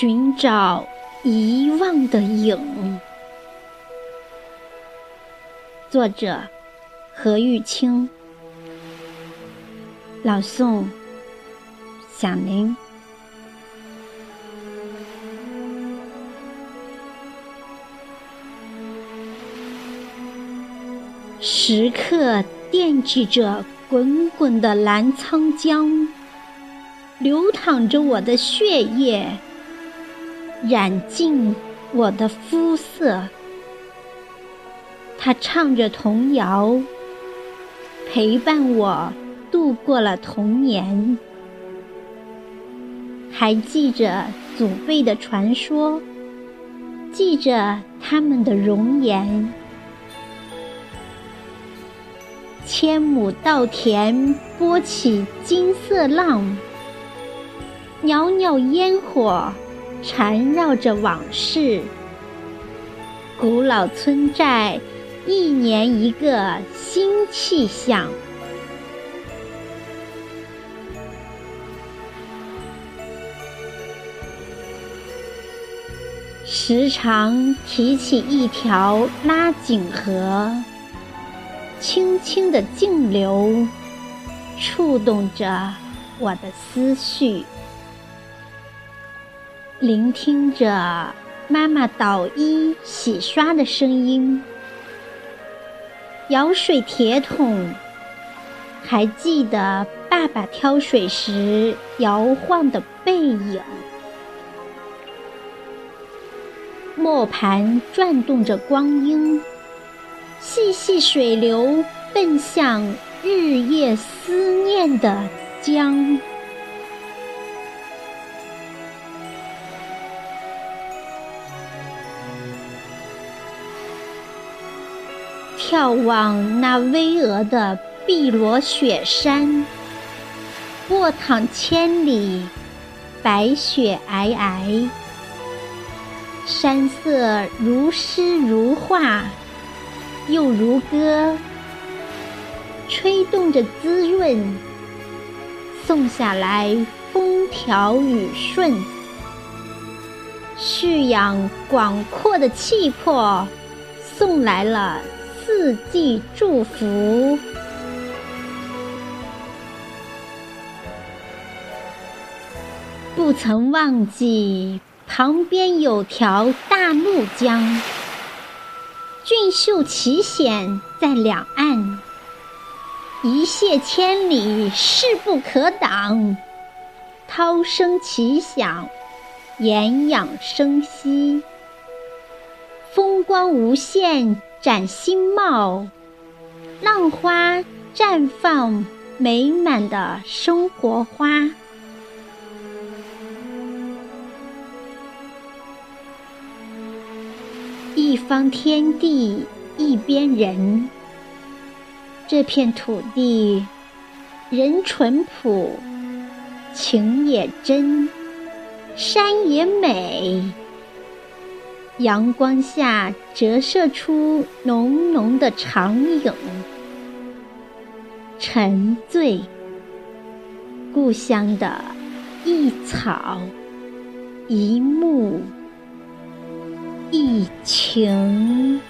寻找遗忘的影。作者：何玉清。朗诵：响铃。时刻惦记着滚滚的澜沧江，流淌着我的血液，染尽我的肤色。他唱着童谣，陪伴我度过了童年。还记着祖辈的传说，记着他们的容颜。千亩稻田拨起金色浪，袅袅烟火缠绕着往事。古老村寨。一年一个新气象，时常提起一条拉井河，轻轻的静流，触动着我的思绪，聆听着妈妈捣衣洗刷的声音。舀水铁桶，还记得爸爸挑水时摇晃的背影。磨盘转动着光阴，细细水流奔向日夜思念的江。眺望那巍峨的碧罗雪山，卧躺千里，白雪皑皑，山色如诗如画，又如歌，吹动着滋润，送下来风调雨顺，蓄养广阔的气魄，送来了。四季祝福，不曾忘记旁边有条大怒江，俊秀奇险在两岸，一泻千里势不可挡，涛声奇响，岩氧生息，风光无限。展新貌，浪花绽放美满的生活花。一方天地一边人，这片土地人淳朴，情也真，山也美。阳光下折射出浓浓的长影，沉醉故乡的一草一木一情。